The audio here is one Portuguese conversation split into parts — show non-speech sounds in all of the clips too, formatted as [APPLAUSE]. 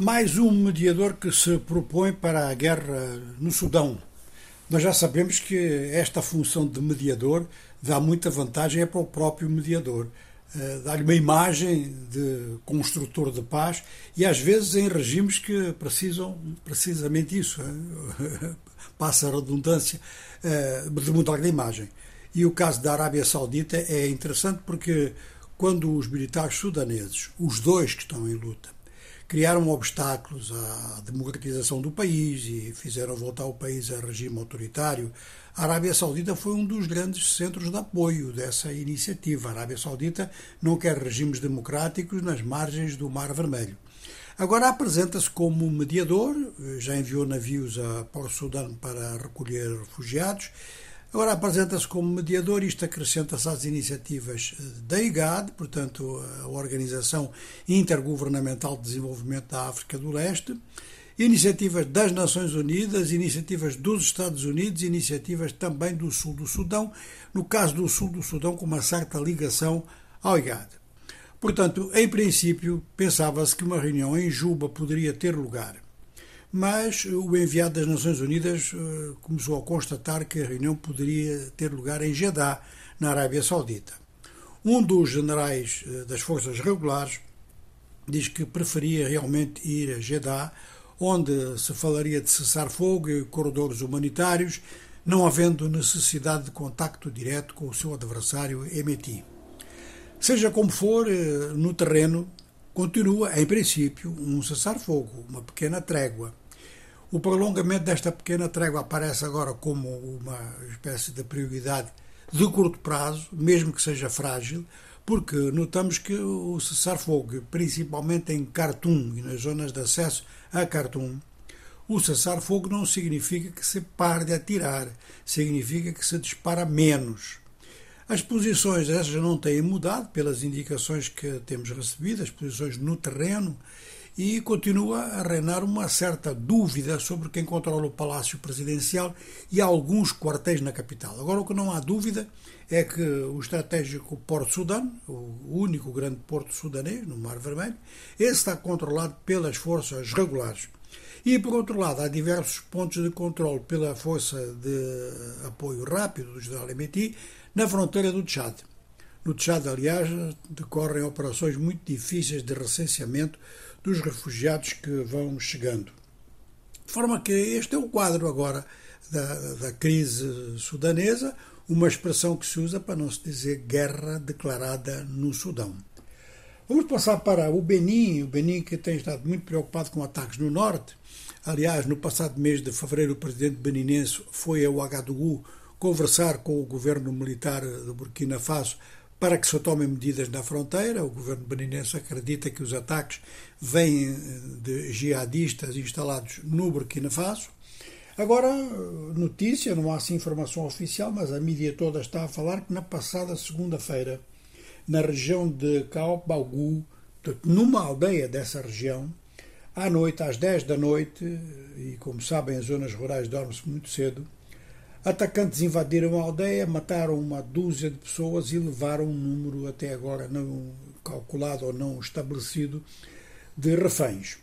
Mais um mediador que se propõe para a guerra no Sudão. Nós já sabemos que esta função de mediador dá muita vantagem é para o próprio mediador. Uh, Dá-lhe uma imagem de construtor de paz e às vezes em regimes que precisam precisamente isso. [LAUGHS] Passa a redundância uh, de mudar de imagem. E o caso da Arábia Saudita é interessante porque quando os militares sudaneses, os dois que estão em luta, criaram obstáculos à democratização do país e fizeram voltar o país a regime autoritário. A Arábia Saudita foi um dos grandes centros de apoio dessa iniciativa. A Arábia Saudita não quer regimes democráticos nas margens do Mar Vermelho. Agora apresenta-se como mediador, já enviou navios a Porto Sudão para recolher refugiados Agora apresenta-se como mediador, isto acrescenta-se às iniciativas da IGAD, portanto, a Organização Intergovernamental de Desenvolvimento da África do Leste, iniciativas das Nações Unidas, iniciativas dos Estados Unidos, iniciativas também do Sul do Sudão, no caso do Sul do Sudão, com uma certa ligação ao IGAD. Portanto, em princípio, pensava-se que uma reunião em Juba poderia ter lugar mas o enviado das Nações Unidas eh, começou a constatar que a reunião poderia ter lugar em Jeddah, na Arábia Saudita. Um dos generais eh, das forças regulares diz que preferia realmente ir a Jeddah, onde se falaria de cessar-fogo e corredores humanitários, não havendo necessidade de contacto direto com o seu adversário Emeti. Seja como for, eh, no terreno continua, em princípio, um cessar-fogo, uma pequena trégua. O prolongamento desta pequena trégua aparece agora como uma espécie de prioridade de curto prazo, mesmo que seja frágil, porque notamos que o cessar-fogo, principalmente em Khartoum e nas zonas de acesso a Khartoum, o cessar-fogo não significa que se pare de atirar, significa que se dispara menos. As posições essas não têm mudado pelas indicações que temos recebido, as posições no terreno, e continua a reinar uma certa dúvida sobre quem controla o Palácio Presidencial e alguns quartéis na capital. Agora, o que não há dúvida é que o estratégico Porto Sudão, o único grande porto sudanês no Mar Vermelho, esse está controlado pelas forças regulares. E, por outro lado, há diversos pontos de controle pela Força de Apoio Rápido do General Emeti na fronteira do Tchad. No Tchad, aliás, decorrem operações muito difíceis de recenseamento dos refugiados que vão chegando. De forma que este é o quadro agora da, da crise sudanesa, uma expressão que se usa para não se dizer guerra declarada no Sudão. Vamos passar para o Benin, o Benin que tem estado muito preocupado com ataques no norte. Aliás, no passado mês de fevereiro, o presidente beninense foi ao Agadugu conversar com o governo militar do Burkina Faso para que se tomem medidas na fronteira. O governo beninense acredita que os ataques vêm de jihadistas instalados no Burkina Faso. Agora, notícia, não há assim informação oficial, mas a mídia toda está a falar que na passada segunda-feira, na região de Kaobagu, numa aldeia dessa região, à noite, às 10 da noite, e como sabem, as zonas rurais dormem-se muito cedo, atacantes invadiram a aldeia, mataram uma dúzia de pessoas e levaram um número até agora não calculado ou não estabelecido de reféns.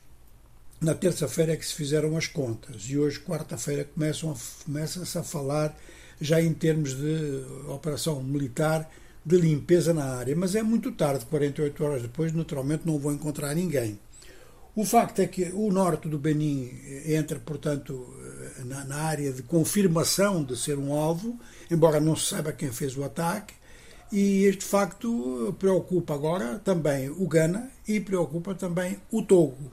Na terça-feira é que se fizeram as contas e hoje, quarta-feira, começa-se a falar já em termos de operação militar de limpeza na área. Mas é muito tarde, 48 horas depois, naturalmente não vou encontrar ninguém. O facto é que o norte do Benin entra, portanto, na, na, área de confirmação de ser um alvo, embora não se saiba quem fez o ataque, e este facto preocupa agora também o Ghana e preocupa também o Togo.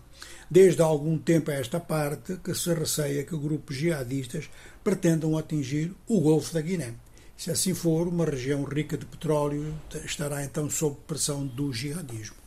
Desde há algum tempo a esta parte que se receia que grupos jihadistas pretendam atingir o Golfo da Guiné. Se assim for, uma região rica de petróleo estará então sob pressão do jihadismo.